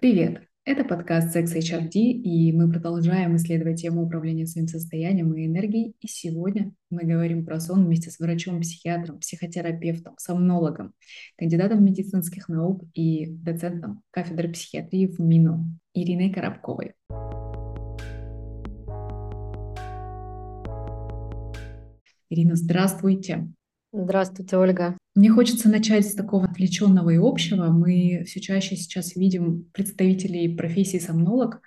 Привет! Это подкаст Sex HRD, и мы продолжаем исследовать тему управления своим состоянием и энергией. И сегодня мы говорим про сон вместе с врачом-психиатром, психотерапевтом, сомнологом, кандидатом медицинских наук и доцентом кафедры психиатрии в МИНО Ириной Коробковой. Ирина, здравствуйте. Здравствуйте, Ольга. Мне хочется начать с такого отвлеченного и общего. Мы все чаще сейчас видим представителей профессии сомнолог.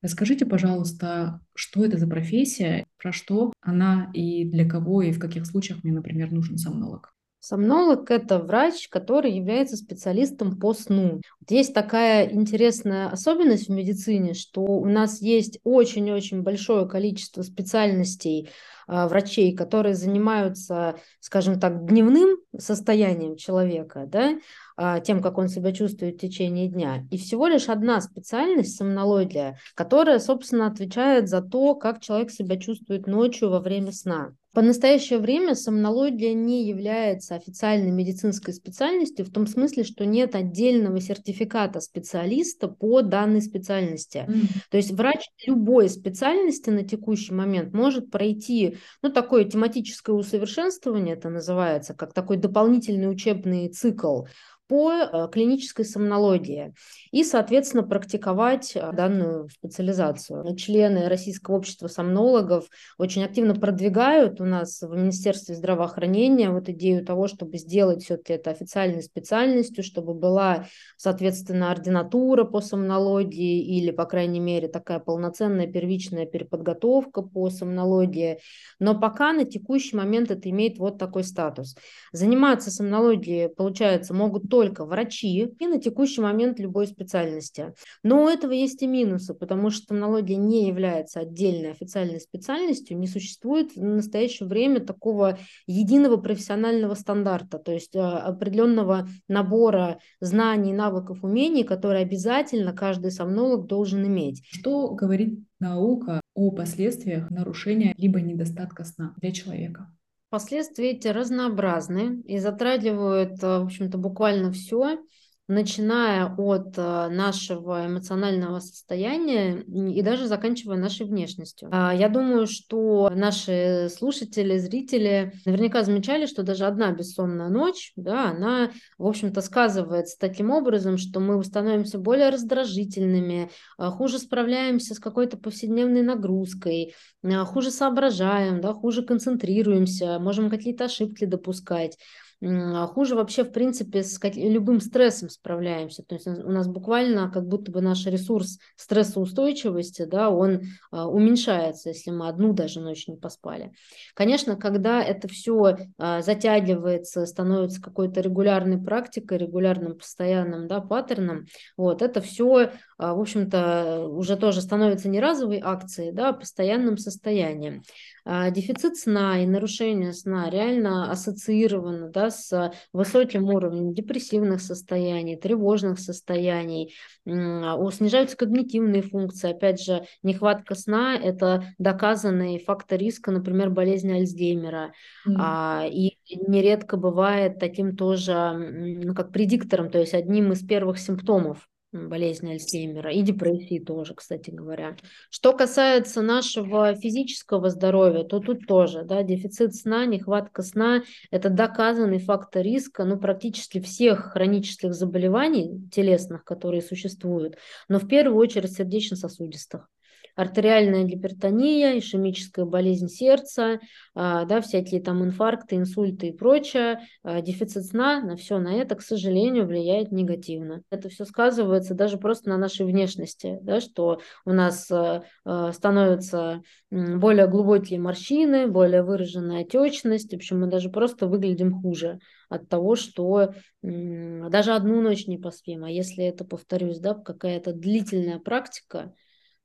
Расскажите, пожалуйста, что это за профессия, про что она и для кого, и в каких случаях мне, например, нужен сомнолог? Сомнолог – это врач, который является специалистом по сну. Есть такая интересная особенность в медицине, что у нас есть очень-очень большое количество специальностей а, врачей, которые занимаются, скажем так, дневным состоянием человека, да, а, тем, как он себя чувствует в течение дня. И всего лишь одна специальность, сомнология, которая, собственно, отвечает за то, как человек себя чувствует ночью во время сна. По настоящее время сомнология не является официальной медицинской специальностью в том смысле, что нет отдельного сертификата специалиста по данной специальности. Mm. То есть врач любой специальности на текущий момент может пройти, ну, такое тематическое усовершенствование, это называется, как такой дополнительный учебный цикл по э, клинической сомнологии и, соответственно, практиковать э, данную специализацию. Члены Российского общества сомнологов очень активно продвигают у нас в Министерстве здравоохранения вот идею того, чтобы сделать все-таки это официальной специальностью, чтобы была, соответственно, ординатура по сомнологии или, по крайней мере, такая полноценная первичная переподготовка по сомнологии. Но пока на текущий момент это имеет вот такой статус. Заниматься сомнологией, получается, могут только врачи и на текущий момент любой специальности. Но у этого есть и минусы, потому что томнология не является отдельной официальной специальностью, не существует в настоящее время такого единого профессионального стандарта, то есть а, определенного набора знаний, навыков, умений, которые обязательно каждый сомнолог должен иметь. Что говорит наука о последствиях нарушения либо недостатка сна для человека? Последствия эти разнообразны и затрагивают, э, в общем-то, буквально все начиная от э, нашего эмоционального состояния и даже заканчивая нашей внешностью. А, я думаю, что наши слушатели, зрители наверняка замечали, что даже одна бессонная ночь, да, она, в общем-то, сказывается таким образом, что мы становимся более раздражительными, а, хуже справляемся с какой-то повседневной нагрузкой, а, хуже соображаем, да, хуже концентрируемся, можем какие-то ошибки допускать. А хуже вообще, в принципе, с любым стрессом справляемся. То есть у нас буквально как будто бы наш ресурс стрессоустойчивости, да, он а, уменьшается, если мы одну даже ночь не поспали. Конечно, когда это все а, затягивается, становится какой-то регулярной практикой, регулярным постоянным да, паттерном, вот, это все, в общем-то, уже тоже становится не разовой акцией, да, а постоянным состоянием. Дефицит сна и нарушение сна реально ассоциированы да, с высоким уровнем депрессивных состояний, тревожных состояний, снижаются когнитивные функции. Опять же, нехватка сна – это доказанный фактор риска, например, болезни Альцгеймера. Mm. И нередко бывает таким тоже, ну, как предиктором, то есть одним из первых симптомов болезни Альцгеймера и депрессии тоже, кстати говоря. Что касается нашего физического здоровья, то тут тоже, да, дефицит сна, нехватка сна – это доказанный фактор риска, ну, практически всех хронических заболеваний телесных, которые существуют, но в первую очередь сердечно-сосудистых артериальная гипертония, ишемическая болезнь сердца, а, да, всякие там инфаркты, инсульты и прочее, а, дефицит сна, на все на это, к сожалению, влияет негативно. Это все сказывается даже просто на нашей внешности, да, что у нас а, становятся более глубокие морщины, более выраженная отечность, в общем, мы даже просто выглядим хуже от того, что даже одну ночь не поспим. А если это, повторюсь, да, какая-то длительная практика,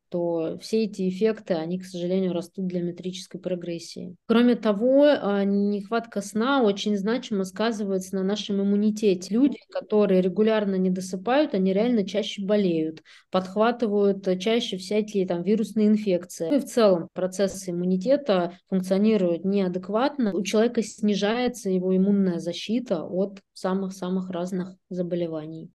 то все эти эффекты, они, к сожалению, растут для метрической прогрессии. Кроме того, а, нехватка сна очень значимо сказывается на нашем иммунитете. Люди, которые регулярно не досыпают, они реально чаще болеют, подхватывают чаще всякие там вирусные инфекции. Ну и в целом процессы иммунитета функционируют неадекватно. У человека снижается его иммунная защита от самых-самых разных заболеваний.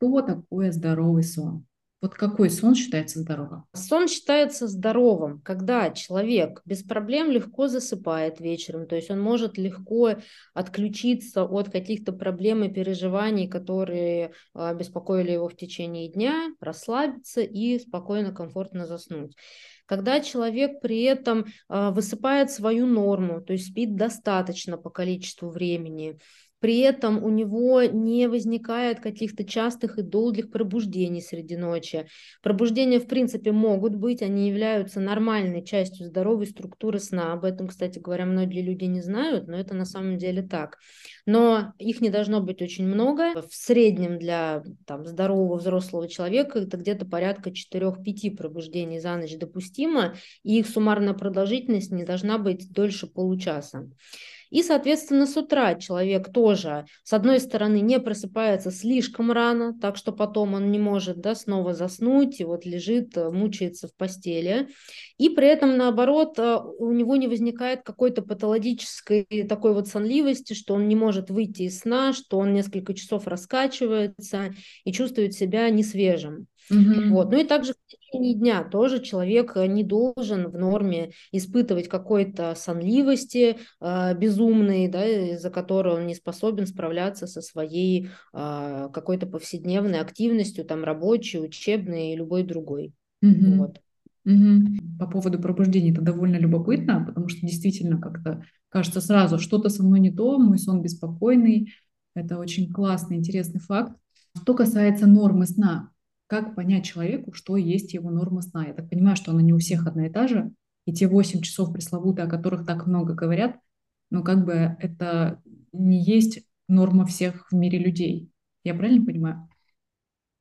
Что такое здоровый сон? Вот какой сон считается здоровым? Сон считается здоровым, когда человек без проблем легко засыпает вечером, то есть он может легко отключиться от каких-то проблем и переживаний, которые а, беспокоили его в течение дня, расслабиться и спокойно, комфортно заснуть когда человек при этом э, высыпает свою норму, то есть спит достаточно по количеству времени, при этом у него не возникает каких-то частых и долгих пробуждений среди ночи. Пробуждения, в принципе, могут быть, они являются нормальной частью здоровой структуры сна. Об этом, кстати говоря, многие люди не знают, но это на самом деле так. Но их не должно быть очень много. В среднем для там, здорового взрослого человека это где-то порядка 4-5 пробуждений за ночь допустимо, и их суммарная продолжительность не должна быть дольше получаса. И, соответственно, с утра человек тоже, с одной стороны, не просыпается слишком рано, так что потом он не может да, снова заснуть и вот лежит, э, мучается в постели. И при этом, наоборот, э, у него не возникает какой-то патологической такой вот сонливости, что он не может выйти из сна, что он несколько часов раскачивается и чувствует себя несвежим. Угу. Вот. Ну и также течение дня тоже человек э, не должен в норме испытывать какой-то сонливости э, безумной, да, из-за которой он не способен справляться со своей э, какой-то повседневной активностью, там рабочей, учебной и любой другой. Угу. Вот. Угу. По поводу пробуждения это довольно любопытно, потому что действительно как-то кажется сразу, что-то со мной не то, мой сон беспокойный. Это очень классный, интересный факт. Что касается нормы сна, как понять человеку, что есть его норма сна? Я так понимаю, что она не у всех одна и та же, и те 8 часов пресловутые, о которых так много говорят, но как бы это не есть норма всех в мире людей. Я правильно понимаю?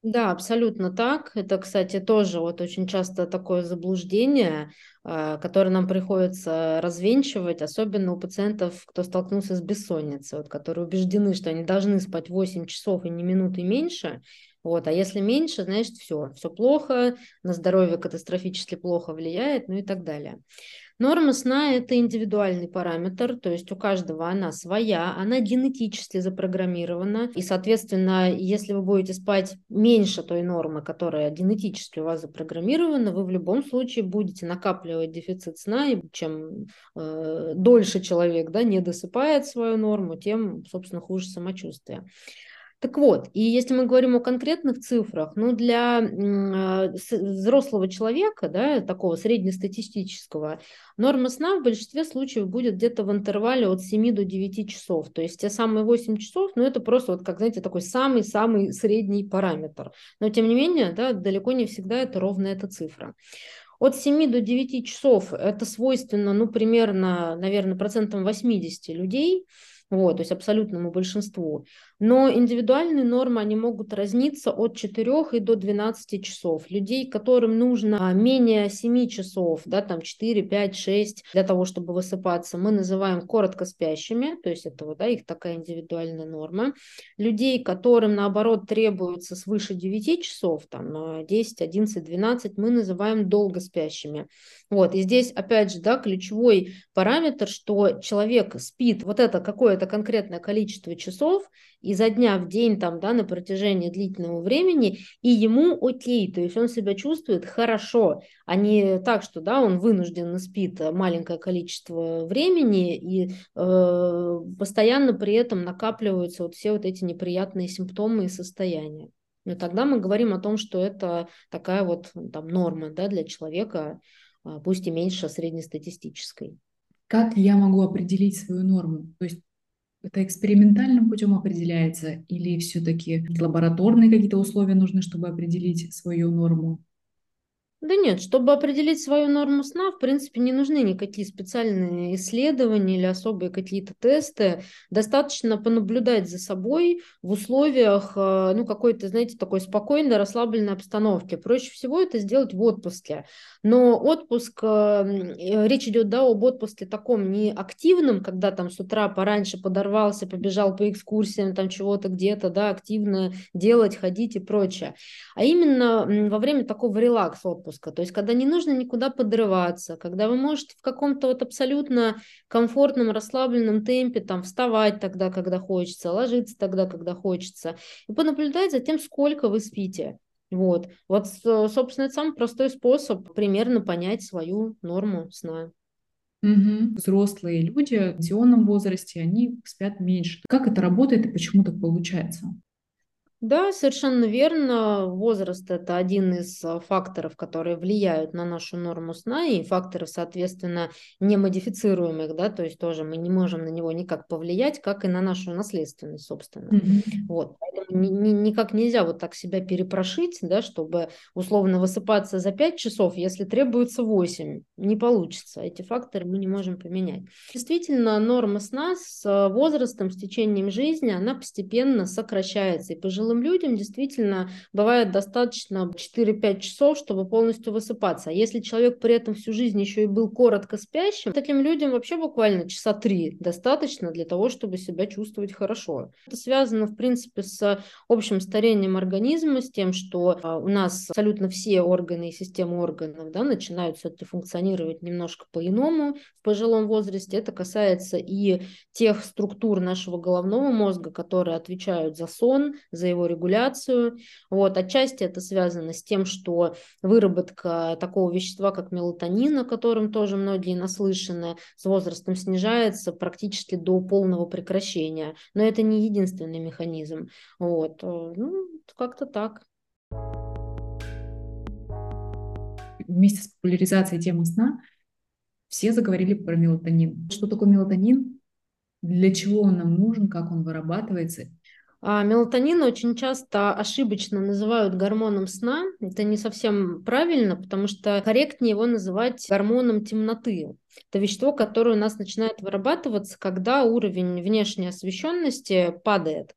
Да, абсолютно так. Это, кстати, тоже вот очень часто такое заблуждение, а, которое нам приходится развенчивать, особенно у пациентов, кто столкнулся с бессонницей, вот, которые убеждены, что они должны спать 8 часов и не минуты меньше, вот, а если меньше, значит все, все плохо, на здоровье катастрофически плохо влияет, ну и так далее. Норма сна – это индивидуальный параметр, то есть у каждого она своя, она генетически запрограммирована, и, соответственно, если вы будете спать меньше той нормы, которая генетически у вас запрограммирована, вы в любом случае будете накапливать дефицит сна, и чем э, дольше человек да, не досыпает свою норму, тем, собственно, хуже самочувствие. Так вот, и если мы говорим о конкретных цифрах, ну, для э, взрослого человека, да, такого среднестатистического, норма сна в большинстве случаев будет где-то в интервале от 7 до 9 часов. То есть те самые 8 часов, ну, это просто, вот, как, знаете, такой самый-самый средний параметр. Но, тем не менее, да, далеко не всегда это ровно эта цифра. От 7 до 9 часов это свойственно, ну, примерно, наверное, процентам 80 людей – вот, то есть абсолютному большинству. Но индивидуальные нормы, они могут разниться от 4 и до 12 часов. Людей, которым нужно менее 7 часов, да, там 4, 5, 6 для того, чтобы высыпаться, мы называем коротко спящими, то есть это вот, да, их такая индивидуальная норма. Людей, которым, наоборот, требуется свыше 9 часов, там 10, 11, 12, мы называем долго спящими. Вот, и здесь, опять же, да, ключевой параметр, что человек спит вот это какое-то конкретное количество часов изо дня в день там, да, на протяжении длительного времени, и ему окей, то есть он себя чувствует хорошо, а не так, что, да, он вынужденно спит маленькое количество времени, и э, постоянно при этом накапливаются вот все вот эти неприятные симптомы и состояния. Но тогда мы говорим о том, что это такая вот там норма, да, для человека, а, пусть и меньше среднестатистической. Как я могу определить свою норму? То есть это экспериментальным путем определяется или все-таки лабораторные какие-то условия нужны, чтобы определить свою норму? Да нет, чтобы определить свою норму сна, в принципе, не нужны никакие специальные исследования или особые какие-то тесты. Достаточно понаблюдать за собой в условиях, э, ну, какой-то, знаете, такой спокойной, расслабленной обстановки. Проще всего это сделать в отпуске. Но отпуск, э, речь идет, да, об отпуске таком не активном, когда там с утра пораньше подорвался, побежал по экскурсиям, там чего-то где-то, да, активно делать, ходить и прочее. А именно во время такого релакс отпуска отпуска, то есть когда не нужно никуда подрываться, когда вы можете в каком-то вот абсолютно комфортном, расслабленном темпе там вставать тогда, когда хочется, ложиться тогда, когда хочется, и понаблюдать за тем, сколько вы спите. Вот, вот, собственно, это самый простой способ примерно понять свою норму сна. Угу. Взрослые люди в пенсионном возрасте, они спят меньше. Как это работает и почему так получается? Да, совершенно верно. Возраст – это один из а, факторов, которые влияют на нашу норму сна, и факторов, соответственно, немодифицируемых, да, то есть тоже мы не можем на него никак повлиять, как и на нашу наследственность, собственно. Mm-hmm. Вот, поэтому ни, ни, никак нельзя вот так себя перепрошить, да, чтобы условно высыпаться за 5 часов, если требуется 8. Не получится. Эти факторы мы не можем поменять. Действительно, норма сна с а, возрастом, с течением жизни, она постепенно сокращается, и пожилые пожилым людям действительно бывает достаточно 4-5 часов, чтобы полностью высыпаться. А если человек при этом всю жизнь еще и был коротко спящим, таким людям вообще буквально часа 3 достаточно для того, чтобы себя чувствовать хорошо. Это связано, в принципе, с общим старением организма, с тем, что а, у нас абсолютно все органы и системы органов да, начинают все-таки функционировать немножко по-иному в пожилом возрасте. Это касается и тех структур нашего головного мозга, которые отвечают за сон, за его его регуляцию. Вот. Отчасти это связано с тем, что выработка такого вещества, как мелатонин, о котором тоже многие наслышаны, с возрастом снижается практически до полного прекращения. Но это не единственный механизм. Вот. Э, ну, как-то так. Вместе с популяризацией темы сна все заговорили про мелатонин. Что такое мелатонин? Для чего он нам нужен, как он вырабатывается мелатонин очень часто ошибочно называют гормоном сна. Это не совсем правильно, потому что корректнее его называть гормоном темноты. Это вещество, которое у нас начинает вырабатываться, когда уровень внешней освещенности падает.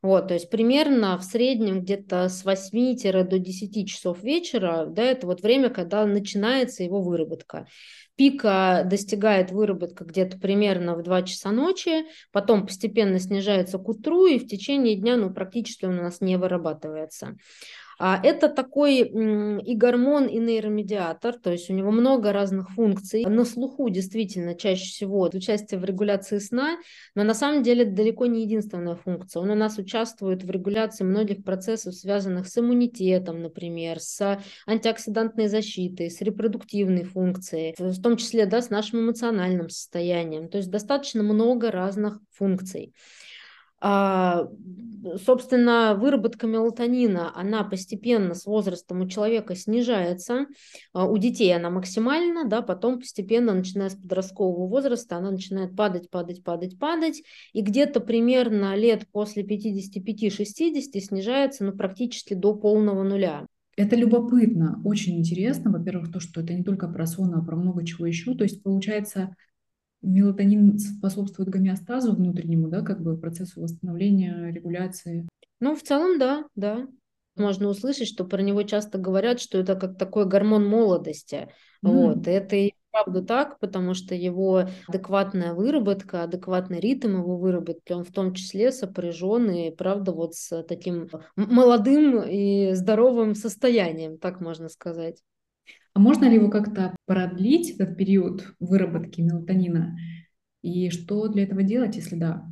Вот, то есть примерно в среднем где-то с 8 до 10 часов вечера, да, это вот время, когда начинается его выработка. Пика достигает выработка где-то примерно в 2 часа ночи, потом постепенно снижается к утру, и в течение дня ну, практически он у нас не вырабатывается. А Это такой и гормон, и нейромедиатор, то есть у него много разных функций. На слуху действительно чаще всего участие в регуляции сна, но на самом деле это далеко не единственная функция. Он у нас участвует в регуляции многих процессов, связанных с иммунитетом, например, с антиоксидантной защитой, с репродуктивной функцией, в том числе да, с нашим эмоциональным состоянием. То есть достаточно много разных функций. А, собственно, выработка мелатонина, она постепенно с возрастом у человека снижается. А, у детей она максимальна, да, потом постепенно, начиная с подросткового возраста, она начинает падать, падать, падать, падать. И где-то примерно лет после 55-60 снижается ну, практически до полного нуля. Это любопытно, очень интересно. Во-первых, то, что это не только про сон, а про много чего еще. То есть, получается, Мелатонин способствует гомеостазу внутреннему, да, как бы процессу восстановления, регуляции. Ну, в целом, да, да. Можно услышать, что про него часто говорят, что это как такой гормон молодости. Mm. Вот. Это и правда так, потому что его адекватная выработка, адекватный ритм его выработки, он в том числе сопряжен и, правда, вот с таким молодым и здоровым состоянием, так можно сказать. А можно ли его как-то продлить, этот период выработки мелатонина? И что для этого делать, если да?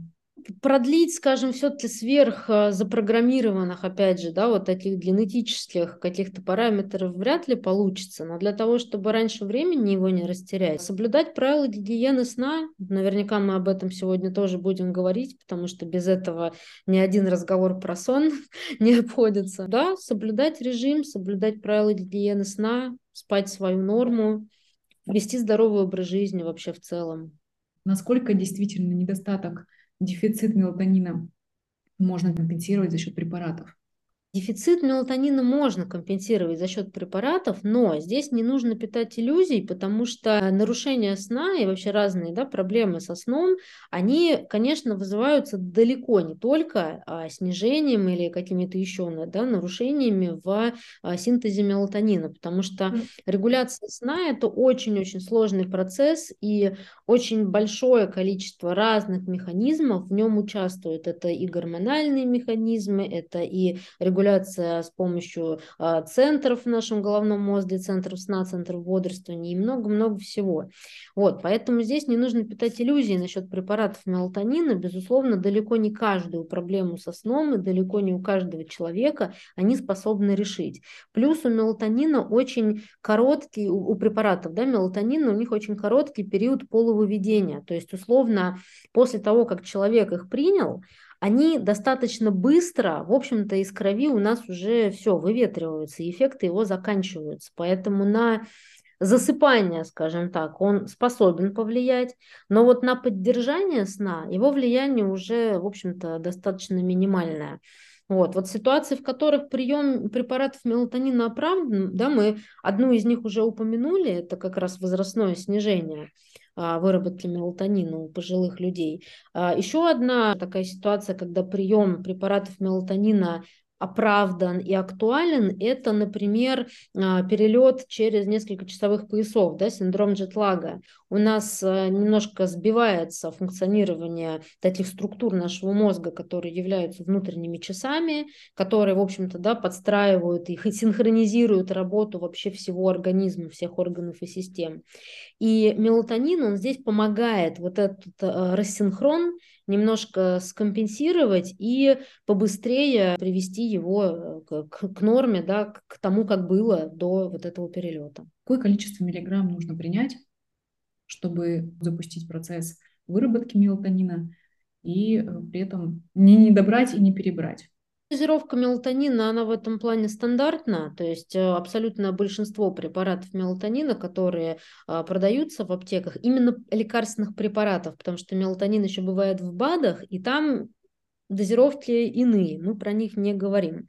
Продлить, скажем, все-таки сверх э, запрограммированных, опять же, да, вот таких генетических каких-то параметров вряд ли получится, но для того, чтобы раньше времени его не растерять, соблюдать правила гигиены сна, наверняка мы об этом сегодня тоже будем говорить, потому что без этого ни один разговор про сон не обходится. Да, соблюдать режим, соблюдать правила гигиены сна, спать свою норму, вести здоровый образ жизни вообще в целом. Насколько действительно недостаток дефицит мелатонина можно компенсировать за счет препаратов? Дефицит мелатонина можно компенсировать за счет препаратов, но здесь не нужно питать иллюзий, потому что нарушения сна и вообще разные да, проблемы со сном, они, конечно, вызываются далеко не только а, снижением или какими-то еще да, нарушениями в а, синтезе мелатонина, потому что регуляция сна – это очень-очень сложный процесс, и очень большое количество разных механизмов в нем участвуют. Это и гормональные механизмы, это и регуляция регуляция с помощью а, центров в нашем головном мозге, центров сна, центров бодрствования и много-много всего. Вот, поэтому здесь не нужно питать иллюзии насчет препаратов мелатонина. Безусловно, далеко не каждую проблему со сном и далеко не у каждого человека они способны решить. Плюс у мелатонина очень короткий, у, у препаратов да, мелатонина, у них очень короткий период полувыведения. То есть, условно, после того, как человек их принял, они достаточно быстро, в общем-то, из крови у нас уже все выветриваются, эффекты его заканчиваются. Поэтому на засыпание, скажем так, он способен повлиять, но вот на поддержание сна его влияние уже, в общем-то, достаточно минимальное. Вот, вот ситуации, в которых прием препаратов мелатонина оправдан, да, мы одну из них уже упомянули, это как раз возрастное снижение выработки мелатонина у пожилых людей. А, еще одна такая ситуация, когда прием препаратов мелатонина оправдан и актуален, это, например, а, перелет через несколько часовых поясов, да, синдром джетлага. У нас а, немножко сбивается функционирование таких структур нашего мозга, которые являются внутренними часами, которые, в общем-то, да, подстраивают и синхронизируют работу вообще всего организма, всех органов и систем. И мелатонин, он здесь помогает вот этот а, рассинхрон немножко скомпенсировать и побыстрее привести его э, к, к норме, да, к тому, как было до вот этого перелета. Какое количество миллиграмм нужно принять, чтобы запустить процесс выработки мелатонина и э, при этом не недобрать и не перебрать? Дозировка мелатонина, она в этом плане стандартна, то есть э, абсолютное большинство препаратов мелатонина, которые а, продаются в аптеках, именно лекарственных препаратов, потому что мелатонин еще бывает в БАДах, и там дозировки иные, мы про них не говорим.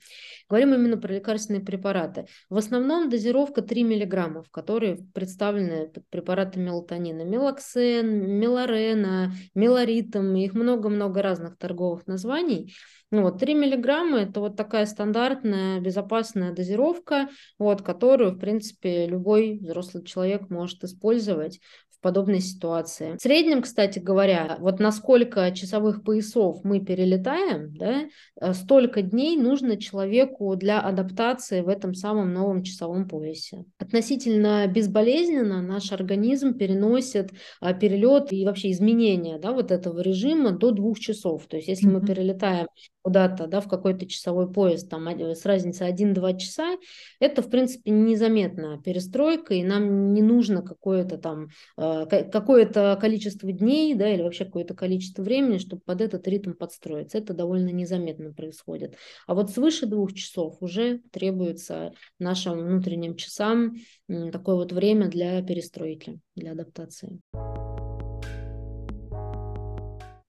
Говорим именно про лекарственные препараты. В основном дозировка 3 мг, которые представлены под препараты мелатонина. Мелоксен, мелорена, мелоритм, их много-много разных торговых названий – ну, вот 3 миллиграмма – это вот такая стандартная безопасная дозировка, вот, которую, в принципе, любой взрослый человек может использовать в подобной ситуации. В среднем, кстати говоря, вот на сколько часовых поясов мы перелетаем, да, э, столько дней нужно человеку для адаптации в этом самом новом часовом поясе. Относительно безболезненно наш организм переносит а, перелет и вообще изменения да, вот этого режима до двух часов. То есть если mm-hmm. мы перелетаем куда-то, да, в какой-то часовой пояс, там с разницей 1-2 часа, это, в принципе, незаметная перестройка, и нам не нужно какое-то там, э, какое-то количество дней, да, или вообще какое-то количество времени, чтобы под этот ритм подстроиться. Это довольно незаметно происходит. А вот свыше двух часов уже требуется нашим внутренним часам такое вот время для перестройки, для адаптации.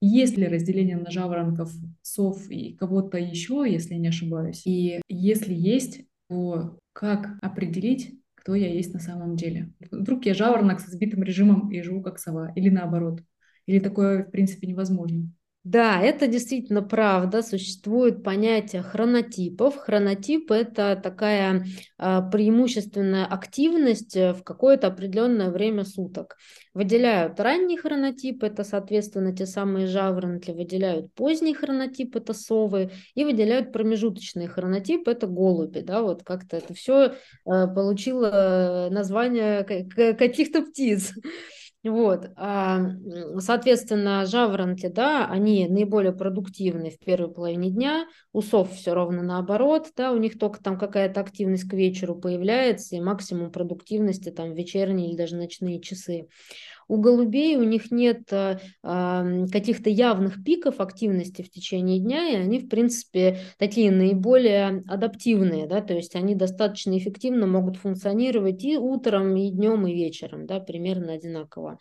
Есть ли разделение на жаворонков, сов и кого-то еще, если не ошибаюсь? И если есть, то как определить, кто я есть на самом деле? Вдруг я жаворонок со сбитым режимом и живу как сова, или наоборот? Или такое, в принципе, невозможно? Да, это действительно правда. Существует понятие хронотипов. Хронотип – это такая а, преимущественная активность э, в какое-то определенное время суток. Выделяют ранний хронотип, это, соответственно, те самые жаворонки, выделяют поздний хронотип, это совы, и выделяют промежуточный хронотип, это голуби. Да, вот как-то это все э, получило название каких-то птиц. Вот, а, соответственно, жаворонки, да, они наиболее продуктивны в первой половине дня, у сов все ровно наоборот, да, у них только там какая-то активность к вечеру появляется, и максимум продуктивности там вечерние или даже ночные часы. У голубей у них нет э, каких-то явных пиков активности в течение дня, и они, в принципе, такие наиболее адаптивные, да, то есть они достаточно эффективно могут функционировать и утром, и днем, и вечером, да, примерно одинаково.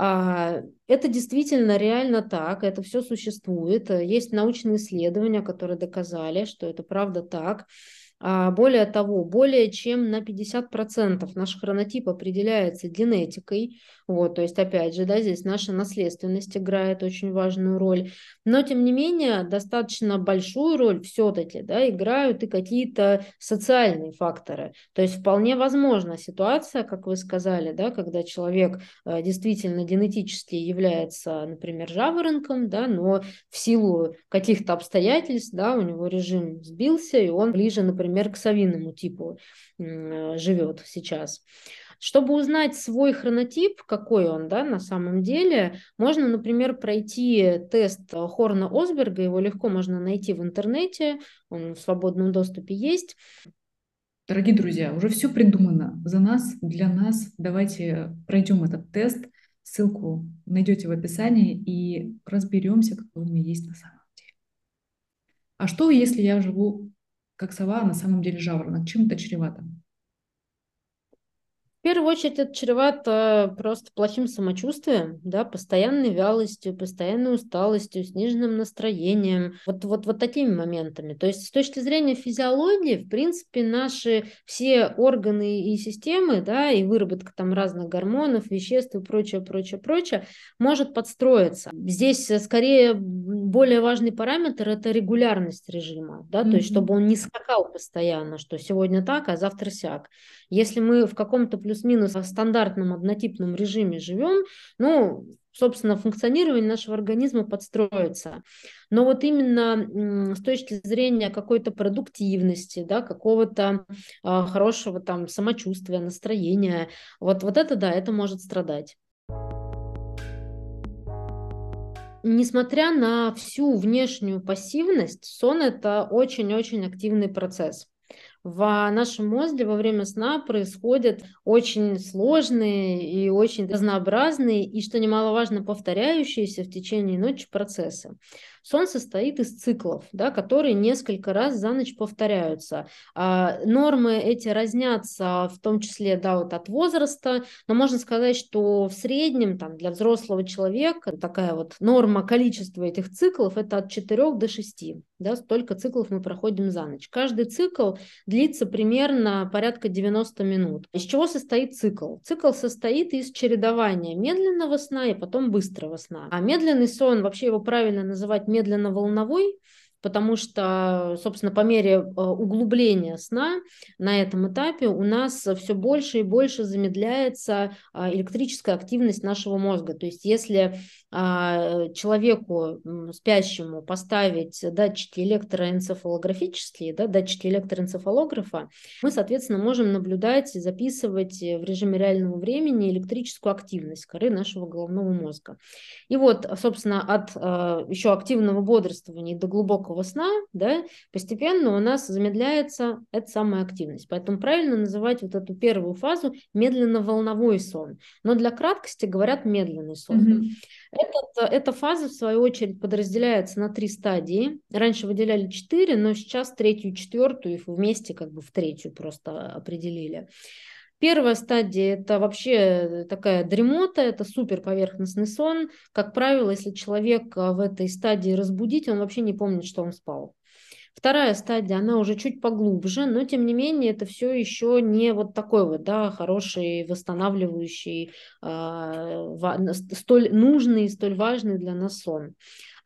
А, это действительно реально так, это все существует. Есть научные исследования, которые доказали, что это правда так. А, более того, более чем на 50% наш хронотип определяется генетикой. Вот, то есть, опять же, да, здесь наша наследственность играет очень важную роль. Но, тем не менее, достаточно большую роль все-таки да, играют и какие-то социальные факторы. То есть, вполне возможна ситуация, как вы сказали, да, когда человек э, действительно генетически является, например, жаворонком, да, но в силу каких-то обстоятельств, да, у него режим сбился, и он ближе, например, к совиному типу живет сейчас. Чтобы узнать свой хронотип, какой он да, на самом деле, можно, например, пройти тест Хорна-Осберга, его легко можно найти в интернете, он в свободном доступе есть. Дорогие друзья, уже все придумано за нас, для нас. Давайте пройдем этот тест. Ссылку найдете в описании и разберемся, какой мы есть на самом деле. А что, если я живу как сова, а на самом деле жаворонок? Чем это чревато? В первую очередь это чревато просто плохим самочувствием, да, постоянной вялостью, постоянной усталостью, сниженным настроением, вот, вот, вот такими моментами. То есть с точки зрения физиологии, в принципе, наши все органы и системы, да, и выработка там разных гормонов, веществ и прочее, прочее, прочее, может подстроиться. Здесь э, скорее более важный параметр – это регулярность режима, да, mm-hmm. то есть чтобы он не скакал постоянно, что сегодня так, а завтра сяк. Если мы в каком-то плюс-минус стандартном однотипном режиме живем, ну, собственно, функционирование нашего организма подстроится. Но вот именно с точки зрения какой-то продуктивности, да, какого-то э, хорошего там самочувствия, настроения, вот, вот это да, это может страдать. Несмотря на всю внешнюю пассивность, сон – это очень-очень активный процесс в нашем мозге во время сна происходят очень сложные и очень разнообразные и, что немаловажно, повторяющиеся в течение ночи процессы. Сон состоит из циклов, да, которые несколько раз за ночь повторяются. А, нормы эти разнятся в том числе да, вот от возраста, но можно сказать, что в среднем там, для взрослого человека такая вот норма количества этих циклов это от 4 до 6. Да, столько циклов мы проходим за ночь. Каждый цикл длится примерно порядка 90 минут. Из чего состоит цикл? Цикл состоит из чередования медленного сна и потом быстрого сна. А медленный сон, вообще его правильно называть медленно-волновой, потому что, собственно, по мере э, углубления сна на этом этапе у нас все больше и больше замедляется а, электрическая активность нашего мозга. То есть если а, человеку спящему поставить датчики электроэнцефалографические, да, датчики электроэнцефалографа, мы, соответственно, можем наблюдать и записывать в режиме реального времени электрическую активность коры нашего головного мозга. И вот, собственно, от а, еще активного бодрствования до глубокого сна, да, постепенно у нас замедляется эта самая активность. Поэтому правильно называть вот эту первую фазу медленно-волновой сон. Но для краткости говорят медленный сон. Mm-hmm. Этот, эта фаза, в свою очередь, подразделяется на три стадии. Раньше выделяли четыре, но сейчас третью четвертую их вместе как бы в третью просто определили. Первая стадия – это вообще такая дремота, это супер поверхностный сон. Как правило, если человек в этой стадии разбудить, он вообще не помнит, что он спал. Вторая стадия, она уже чуть поглубже, но тем не менее это все еще не вот такой вот, да, хороший, восстанавливающий, э, столь нужный столь важный для нас сон.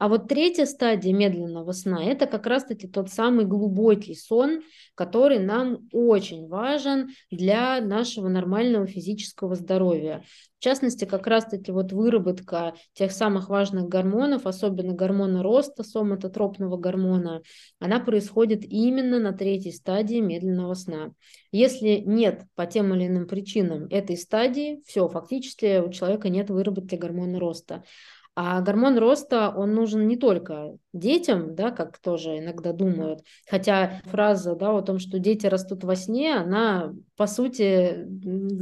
А вот третья стадия медленного сна – это как раз-таки тот самый глубокий сон, который нам очень важен для нашего нормального физического здоровья. В частности, как раз-таки вот выработка тех самых важных гормонов, особенно гормона роста, соматотропного гормона, она происходит именно на третьей стадии медленного сна. Если нет по тем или иным причинам этой стадии, все, фактически у человека нет выработки гормона роста. А гормон роста, он нужен не только детям, да, как тоже иногда думают. Хотя фраза да, о том, что дети растут во сне, она, по сути,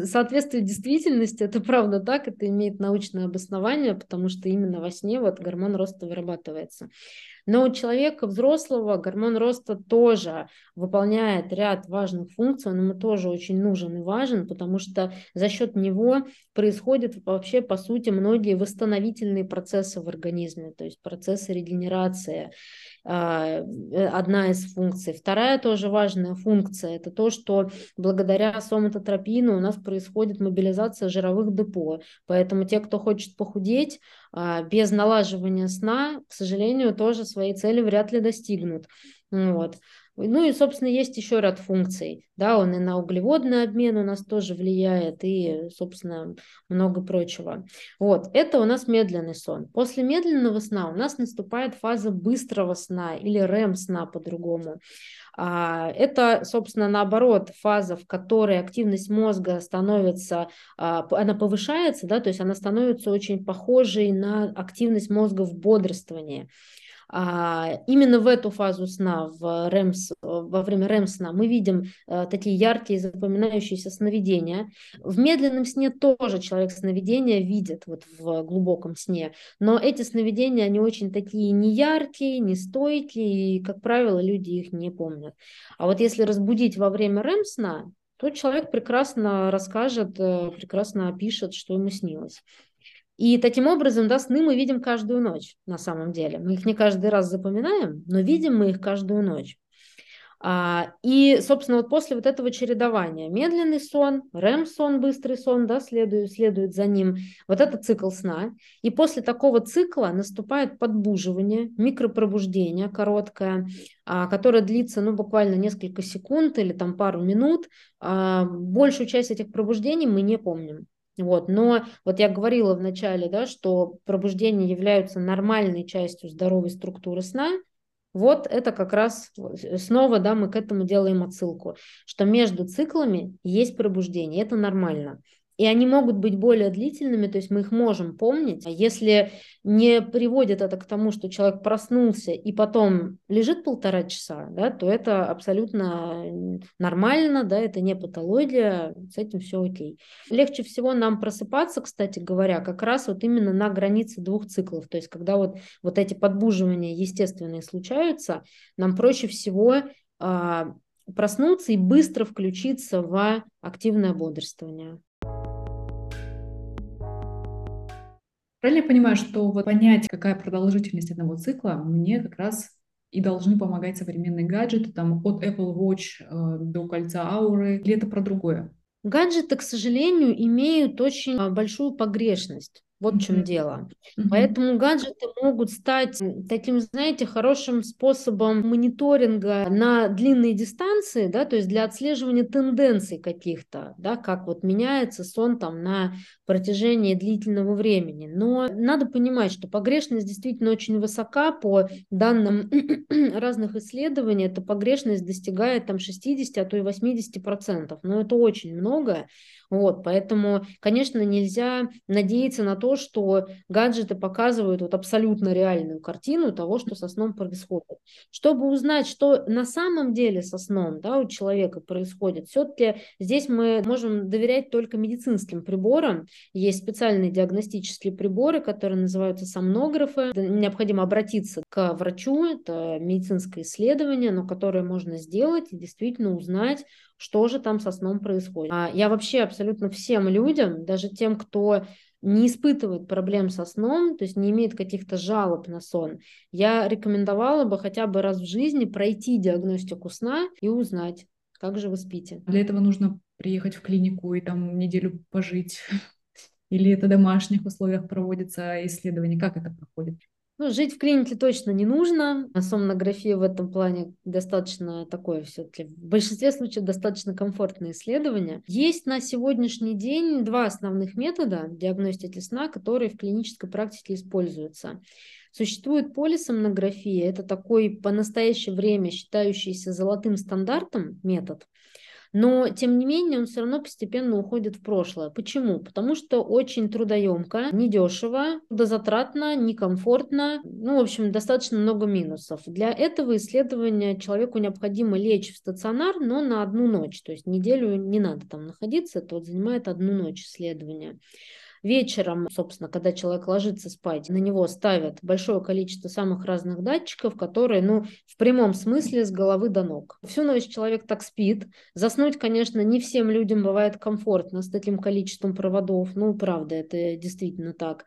соответствует действительности. Это правда так, это имеет научное обоснование, потому что именно во сне вот гормон роста вырабатывается. Но у человека взрослого гормон роста тоже выполняет ряд важных функций, он ему тоже очень нужен и важен, потому что за счет него происходят вообще, по сути, многие восстановительные процессы в организме, то есть процессы регенерации. А, э, одна из функций. Вторая тоже важная функция – это то, что благодаря соматотропину у нас происходит мобилизация жировых депо. Поэтому те, кто хочет похудеть, а, без налаживания сна, к сожалению, тоже своей цели вряд ли достигнут. Вот. Ну и, собственно, есть еще ряд функций. Да, он и на углеводный обмен у нас тоже влияет, и, собственно, много прочего. Вот, это у нас медленный сон. После медленного сна у нас наступает фаза быстрого сна или REM-сна по-другому. А, это, собственно, наоборот, фаза, в которой активность мозга становится, а, она повышается, да, то есть она становится очень похожей на активность мозга в бодрствовании. А, именно в эту фазу сна, в REM, во время REM-сна, мы видим а, такие яркие запоминающиеся сновидения. В медленном сне тоже человек сновидения видит, вот в глубоком сне, но эти сновидения, они очень такие неяркие, нестойкие, и, как правило, люди их не помнят. А вот если разбудить во время REM-сна, то человек прекрасно расскажет, э, прекрасно опишет, что ему снилось. И таким образом, да, сны мы видим каждую ночь на самом деле. Мы их не каждый раз запоминаем, но видим мы их каждую ночь. А, и, собственно, вот после вот этого чередования медленный сон, REM-сон, быстрый сон, да, следует, следует за ним, вот это цикл сна. И после такого цикла наступает подбуживание, микропробуждение короткое, а, которое длится, ну, буквально несколько секунд или там пару минут. А, большую часть этих пробуждений мы не помним. Вот. Но вот я говорила в начале, да, что пробуждения являются нормальной частью здоровой структуры сна. Вот это как раз снова да, мы к этому делаем отсылку, что между циклами есть пробуждение, это нормально и они могут быть более длительными, то есть мы их можем помнить. Если не приводит это к тому, что человек проснулся и потом лежит полтора часа, да, то это абсолютно нормально, да, это не патология, с этим все окей. Легче всего нам просыпаться, кстати говоря, как раз вот именно на границе двух циклов, то есть когда вот, вот эти подбуживания естественные случаются, нам проще всего а, проснуться и быстро включиться в активное бодрствование. Правильно я понимаю, что вот понять, какая продолжительность одного цикла, мне как раз и должны помогать современные гаджеты, там от Apple Watch э, до кольца ауры, или это про другое? Гаджеты, к сожалению, имеют очень а, большую погрешность. Вот в чем дело. Поэтому гаджеты могут стать таким, знаете, хорошим способом мониторинга на длинные дистанции, да, то есть для отслеживания тенденций каких-то, да, как вот меняется сон там на протяжении длительного времени. Но надо понимать, что погрешность действительно очень высока по данным разных исследований. Эта погрешность достигает там 60, а то и 80 процентов. Но это очень много. Вот, поэтому, конечно, нельзя надеяться на то, что гаджеты показывают вот абсолютно реальную картину того, что со сном происходит. Чтобы узнать, что на самом деле со сном да, у человека происходит, все-таки здесь мы можем доверять только медицинским приборам. Есть специальные диагностические приборы, которые называются сомнографы. Необходимо обратиться к врачу, это медицинское исследование, но которое можно сделать и действительно узнать, что же там со сном происходит. А я вообще абсолютно всем людям, даже тем, кто не испытывает проблем со сном, то есть не имеет каких-то жалоб на сон, я рекомендовала бы хотя бы раз в жизни пройти диагностику сна и узнать, как же вы спите. Для этого нужно приехать в клинику и там неделю пожить. Или это в домашних условиях проводится исследование? Как это проходит? Ну, жить в клинике точно не нужно. Сомнография в этом плане достаточно такое все-таки, в большинстве случаев достаточно комфортное исследование. Есть на сегодняшний день два основных метода диагностики сна, которые в клинической практике используются. Существует полисомнография, это такой по настоящее время считающийся золотым стандартом метод – но, тем не менее, он все равно постепенно уходит в прошлое. Почему? Потому что очень трудоемко, недешево, трудозатратно, некомфортно, ну, в общем, достаточно много минусов. Для этого исследования человеку необходимо лечь в стационар, но на одну ночь, то есть неделю не надо там находиться, это вот занимает одну ночь исследования. Вечером, собственно, когда человек ложится спать, на него ставят большое количество самых разных датчиков, которые, ну, в прямом смысле с головы до ног. Всю ночь человек так спит. Заснуть, конечно, не всем людям бывает комфортно с таким количеством проводов. Ну, правда, это действительно так.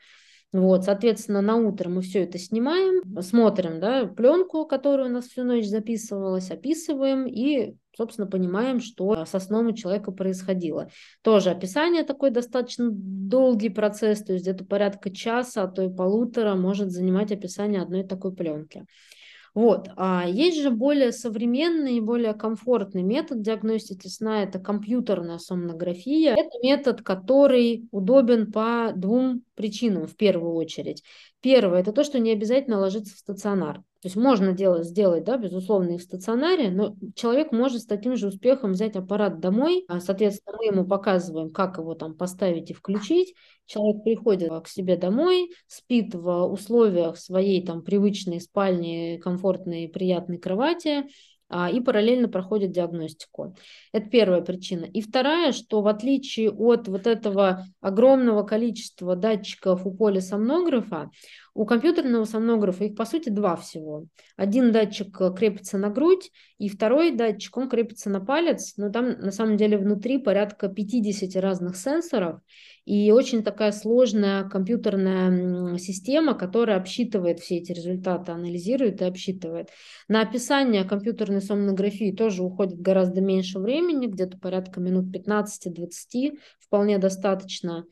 Вот, соответственно, на утро мы все это снимаем, смотрим, да, пленку, которая у нас всю ночь записывалась, описываем и, собственно, понимаем, что со сном у человека происходило. Тоже описание такой достаточно долгий процесс, то есть где-то порядка часа, а то и полутора может занимать описание одной такой пленки. Вот. А есть же более современный и более комфортный метод диагностики сна – это компьютерная сомнография. Это метод, который удобен по двум причинам в первую очередь. Первое – это то, что не обязательно ложиться в стационар. То есть можно делать, сделать, да, безусловно, и в стационаре, но человек может с таким же успехом взять аппарат домой, а, соответственно, мы ему показываем, как его там поставить и включить. Человек приходит к себе домой, спит в условиях своей там привычной спальни, комфортной, приятной кровати, а, и параллельно проходит диагностику. Это первая причина. И вторая, что в отличие от вот этого огромного количества датчиков у полисомнографа, у компьютерного сомнографа их, по сути, два всего. Один датчик э, крепится на грудь, и второй датчик, он крепится на палец, но там, на самом деле, внутри порядка 50 разных сенсоров, и очень такая сложная компьютерная система, которая обсчитывает все эти результаты, анализирует и обсчитывает. На описание компьютерной сомнографии тоже уходит гораздо меньше времени, где-то порядка минут 15-20, вполне достаточно.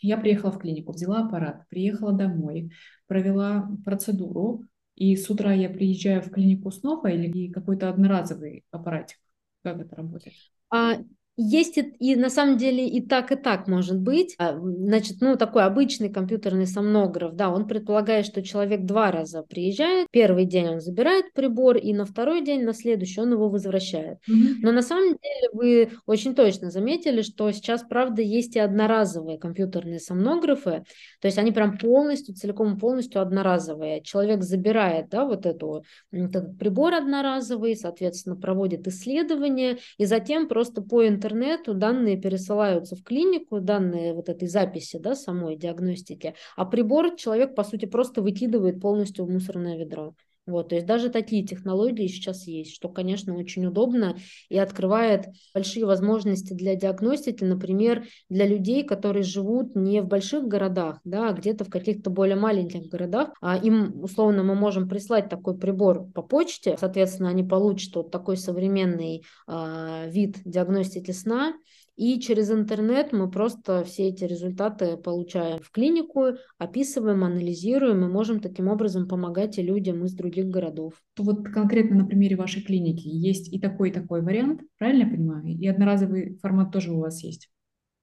Я приехала в клинику, взяла аппарат, приехала домой, провела процедуру, и с утра я приезжаю в клинику снова или какой-то одноразовый аппаратик? Как это работает? А, есть и, и на самом деле и так, и так может быть. А, значит, ну, такой обычный компьютерный сомнограф, да, он предполагает, что человек два раза приезжает. Первый день он забирает прибор, и на второй день, на следующий, он его возвращает. Mm-hmm. Но на самом деле вы очень точно заметили, что сейчас, правда, есть и одноразовые компьютерные сомнографы. То есть они прям полностью, целиком полностью одноразовые. Человек забирает, да, вот эту, этот прибор одноразовый, соответственно, проводит исследование, и затем просто по интернету интернету данные пересылаются в клинику, данные вот этой записи, да, самой диагностики, а прибор человек, по сути, просто выкидывает полностью в мусорное ведро. Вот, то есть даже такие технологии сейчас есть, что, конечно, очень удобно и открывает большие возможности для диагностики, например, для людей, которые живут не в больших городах, да, а где-то в каких-то более маленьких городах. А им, условно, мы можем прислать такой прибор по почте, соответственно, они получат вот такой современный э, вид диагностики сна, и через интернет мы просто все эти результаты получаем в клинику, описываем, анализируем и можем таким образом помогать и людям из других городов. Вот конкретно на примере вашей клиники есть и такой, и такой вариант, правильно я понимаю? И одноразовый формат тоже у вас есть?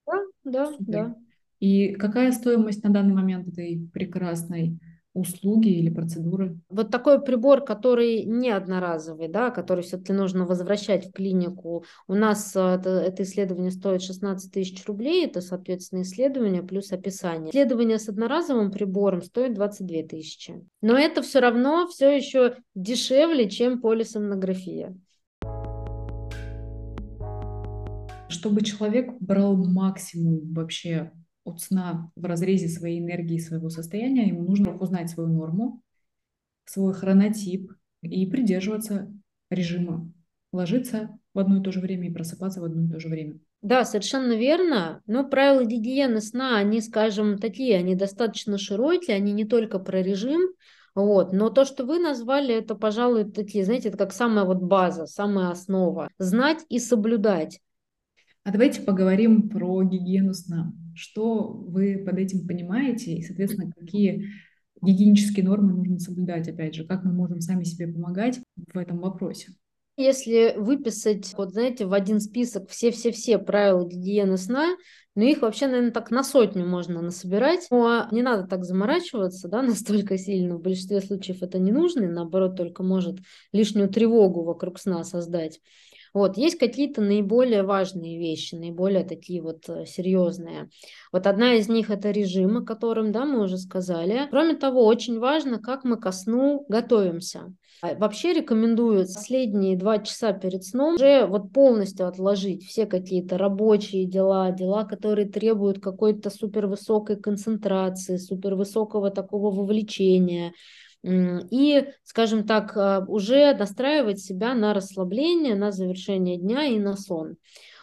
Да, да, Супер. да. И какая стоимость на данный момент этой прекрасной услуги или процедуры. Вот такой прибор, который не одноразовый, да, который все-таки нужно возвращать в клинику. У нас э, это, это исследование стоит 16 тысяч рублей, это, соответственно, исследование плюс описание. Исследование с одноразовым прибором стоит 22 тысячи. Но это все равно все еще дешевле, чем полисомнография. Чтобы человек брал максимум вообще от сна в разрезе своей энергии, своего состояния, ему нужно узнать свою норму, свой хронотип и придерживаться режима. Ложиться в одно и то же время и просыпаться в одно и то же время. Да, совершенно верно. Но правила гигиены сна, они, скажем, такие, они достаточно широкие, они не только про режим, вот. Но то, что вы назвали, это, пожалуй, такие, знаете, это как самая вот база, самая основа. Знать и соблюдать. А давайте поговорим про гигиену сна. Что вы под этим понимаете и, соответственно, какие гигиенические нормы нужно соблюдать, опять же, как мы можем сами себе помогать в этом вопросе? Если выписать, вот знаете, в один список все-все-все правила гигиены сна, ну их вообще, наверное, так на сотню можно насобирать. Но не надо так заморачиваться, да, настолько сильно. В большинстве случаев это не нужно, наоборот, только может лишнюю тревогу вокруг сна создать. Вот, есть какие-то наиболее важные вещи, наиболее такие вот э, серьезные. Вот одна из них это режим, о котором, да, мы уже сказали. Кроме того, очень важно, как мы ко сну готовимся. А вообще рекомендую последние два часа перед сном уже вот полностью отложить все какие-то рабочие дела, дела, которые требуют какой-то супервысокой концентрации, супервысокого такого вовлечения, и, скажем так, а, уже настраивать себя на расслабление, на завершение дня и на сон.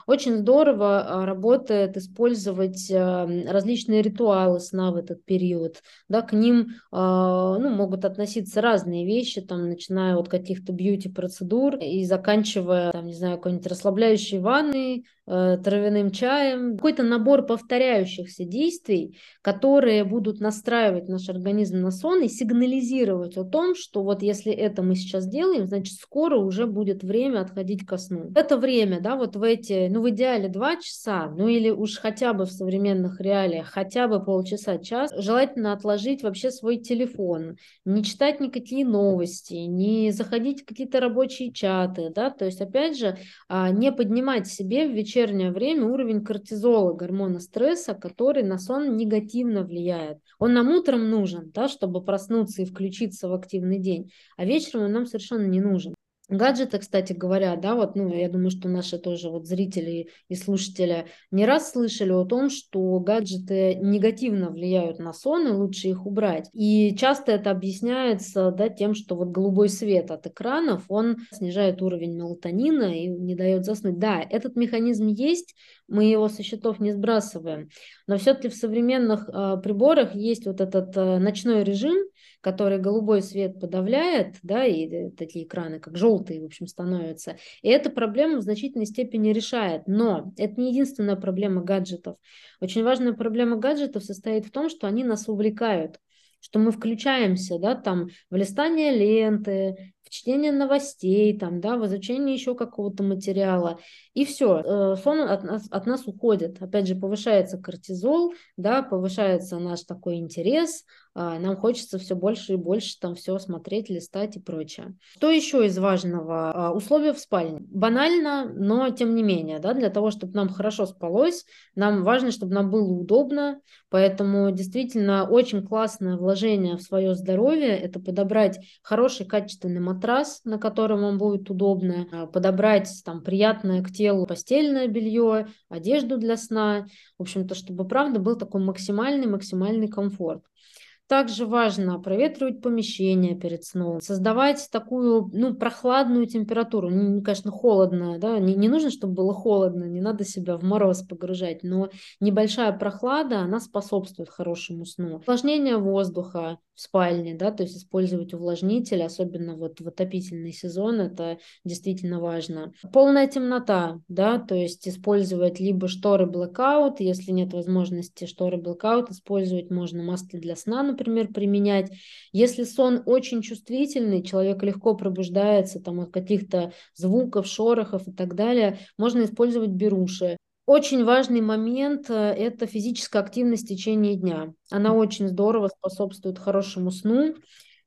Очень здорово а, работает использовать а, различные ритуалы сна в этот период. Да, к ним ну, могут относиться разные вещи, там, начиная от каких-то бьюти-процедур и заканчивая, там, не знаю, какой-нибудь расслабляющей ванной, травяным чаем. Какой-то набор повторяющихся действий, которые будут настраивать наш организм на сон и сигнализировать о том, что вот если это мы сейчас делаем, значит скоро уже будет время отходить ко сну. Это время, да, вот в эти, ну в идеале два часа, ну или уж хотя бы в современных реалиях, хотя бы полчаса, час, желательно отложить вообще свой телефон, не читать никакие новости, не заходить в какие-то рабочие чаты, да, то есть опять же а, не поднимать себе в вечернее время уровень кортизола, гормона стресса, который на сон негативно влияет. Он нам утром нужен, да, чтобы проснуться и включиться в активный день, а вечером он нам совершенно не нужен. Гаджеты, кстати говоря, да, вот, ну, я думаю, что наши тоже вот зрители и слушатели не раз слышали о том, что гаджеты негативно влияют на сон, и лучше их убрать. И часто это объясняется, да, тем, что вот голубой свет от экранов, он снижает уровень мелатонина и не дает заснуть. Да, этот механизм есть, мы его со счетов не сбрасываем, но все-таки в современных э, приборах есть вот этот э, ночной режим, который голубой свет подавляет, да, и э, такие экраны, как желтые, в общем, становятся. И эта проблема в значительной степени решает. Но это не единственная проблема гаджетов. Очень важная проблема гаджетов состоит в том, что они нас увлекают что мы включаемся, да, там, в листание ленты, в чтение новостей, там, да, в изучение еще какого-то материала, и все, э, сон от нас, от нас уходит. Опять же, повышается кортизол, да, повышается наш такой интерес, нам хочется все больше и больше там все смотреть, листать и прочее. Что еще из важного? А, условия в спальне. Банально, но тем не менее, да, для того, чтобы нам хорошо спалось, нам важно, чтобы нам было удобно, поэтому действительно очень классное вложение в свое здоровье – это подобрать хороший качественный матрас, на котором вам будет удобно, а, подобрать там приятное к телу постельное белье, одежду для сна, в общем-то, чтобы, правда, был такой максимальный-максимальный комфорт. Также важно проветривать помещение перед сном, создавать такую, ну, прохладную температуру. Не, конечно, холодно, да, не, не нужно, чтобы было холодно, не надо себя в мороз погружать, но небольшая прохлада, она способствует хорошему сну. Увлажнение воздуха в спальне, да, то есть использовать увлажнитель, особенно вот в отопительный сезон, это действительно важно. Полная темнота, да, то есть использовать либо шторы blackout, если нет возможности шторы blackout, использовать можно маски для сна, например, применять. Если сон очень чувствительный, человек легко пробуждается там от каких-то звуков, шорохов и так далее, можно использовать беруши. Очень важный момент э, – это физическая активность в течение дня. Она очень здорово способствует хорошему сну.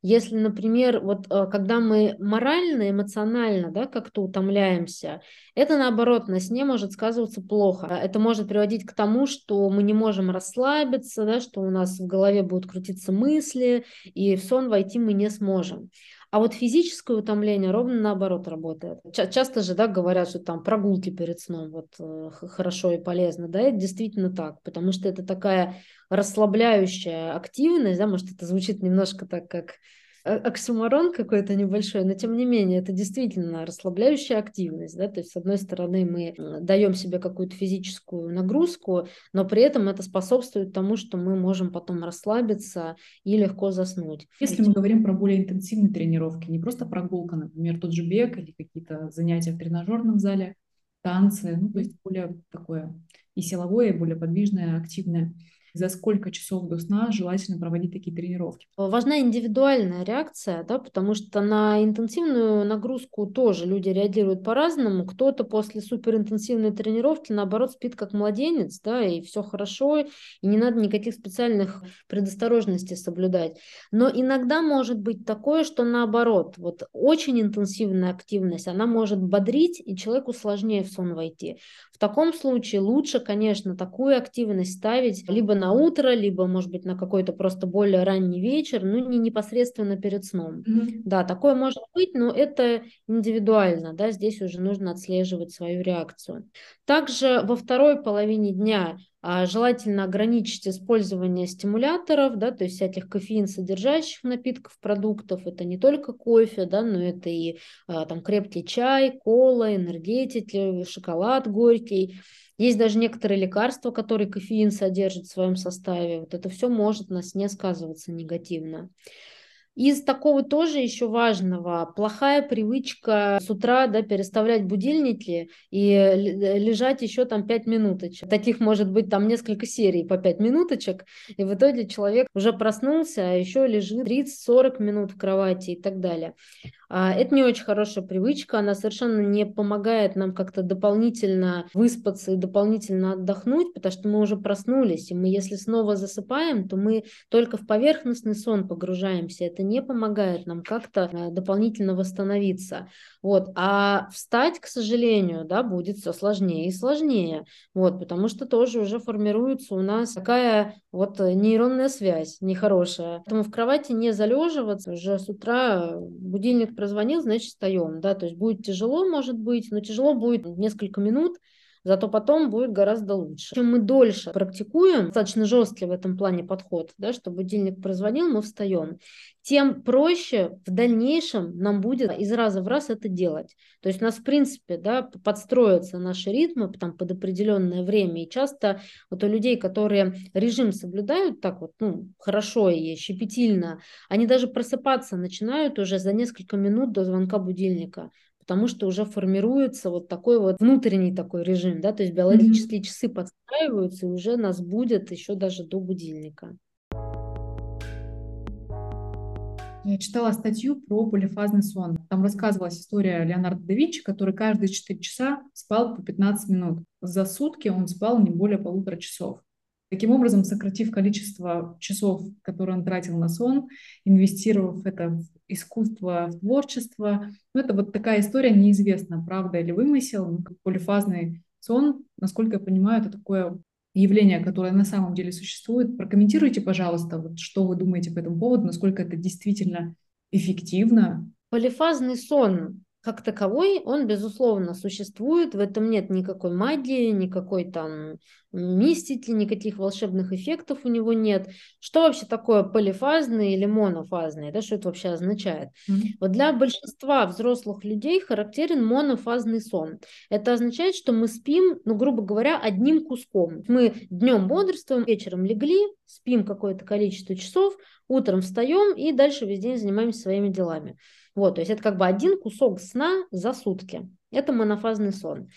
Если, например, вот э, когда мы морально, эмоционально да, как-то утомляемся, это наоборот на сне может сказываться плохо. Это может приводить к тому, что мы не можем расслабиться, да, что у нас в голове будут крутиться мысли, и в сон войти мы не сможем. А вот физическое утомление ровно наоборот работает. Ча- часто же да, говорят, что там прогулки перед сном вот, э, хорошо и полезно. Да, это действительно так, потому что это такая расслабляющая активность, да, может, это звучит немножко так, как оксюмарон какой-то небольшой, но тем не менее это действительно расслабляющая активность, да, то есть с одной стороны мы даем себе какую-то физическую нагрузку, но при этом это способствует тому, что мы можем потом расслабиться и легко заснуть. Если мы говорим про более интенсивные тренировки, не просто прогулка, например, тот же бег или какие-то занятия в тренажерном зале, танцы, ну, то есть более такое и силовое, и более подвижное, активное за сколько часов до сна желательно проводить такие тренировки? Важна индивидуальная реакция, да, потому что на интенсивную нагрузку тоже люди реагируют по-разному. Кто-то после суперинтенсивной тренировки, наоборот, спит как младенец, да, и все хорошо, и не надо никаких специальных предосторожностей соблюдать. Но иногда может быть такое, что наоборот, вот очень интенсивная активность, она может бодрить, и человеку сложнее в сон войти. В таком случае лучше, конечно, такую активность ставить либо на на утро, либо, может быть, на какой-то просто более ранний вечер, ну, не непосредственно перед сном. Mm-hmm. Да, такое может быть, но это индивидуально, да, здесь уже нужно отслеживать свою реакцию. Также во второй половине дня а, желательно ограничить использование стимуляторов, да, то есть всяких кофеин содержащих напитков, продуктов. Это не только кофе, да, но это и а, там крепкий чай, кола, энергетики, шоколад горький. Есть даже некоторые лекарства, которые кофеин содержит в своем составе. Вот это все может на сне сказываться негативно. Из такого тоже еще важного, плохая привычка с утра да, переставлять будильники и лежать еще там 5 минуточек. Таких может быть там несколько серий по 5 минуточек, и в итоге человек уже проснулся, а еще лежит 30-40 минут в кровати и так далее. А, это не очень хорошая привычка, она совершенно не помогает нам как-то дополнительно выспаться и дополнительно отдохнуть, потому что мы уже проснулись, и мы если снова засыпаем, то мы только в поверхностный сон погружаемся, это не помогает нам как-то э, дополнительно восстановиться. Вот. А встать, к сожалению, да, будет все сложнее и сложнее, вот, потому что тоже уже формируется у нас такая вот нейронная связь нехорошая. Поэтому в кровати не залеживаться, уже с утра будильник прозвонил, значит, встаем, да, то есть будет тяжело, может быть, но тяжело будет несколько минут, зато потом будет гораздо лучше. Чем мы дольше практикуем, достаточно жесткий в этом плане подход, да, что будильник прозвонил, мы встаем, тем проще в дальнейшем нам будет из раза в раз это делать. То есть у нас, в принципе, да, подстроятся наши ритмы там, под определенное время. И часто вот у людей, которые режим соблюдают так вот, ну, хорошо и щепетильно, они даже просыпаться начинают уже за несколько минут до звонка будильника потому что уже формируется вот такой вот внутренний такой режим, да, то есть биологические mm-hmm. часы подстраиваются и уже нас будет еще даже до будильника. Я читала статью про полифазный сон. Там рассказывалась история Леонардо да Винчи, который каждые 4 часа спал по 15 минут. За сутки он спал не более полутора часов. Таким образом, сократив количество часов, которые он тратил на сон, инвестировав это в искусство, в творчество, ну, это вот такая история неизвестна, правда или вымысел. Ну, полифазный сон, насколько я понимаю, это такое явление, которое на самом деле существует. Прокомментируйте, пожалуйста, вот что вы думаете по этому поводу, насколько это действительно эффективно. Полифазный сон как таковой, он, безусловно, существует, в этом нет никакой магии, никакой там мистики, никаких волшебных эффектов у него нет. Что вообще такое полифазный или монофазный? Да, что это вообще означает? Mm-hmm. Вот для большинства взрослых людей характерен монофазный сон. Это означает, что мы спим, ну, грубо говоря, одним куском. Мы днем бодрствуем, вечером легли, спим какое-то количество часов, утром встаем и дальше весь день занимаемся своими делами. Вот, то есть это как бы один кусок сна за сутки. Это монофазный сон.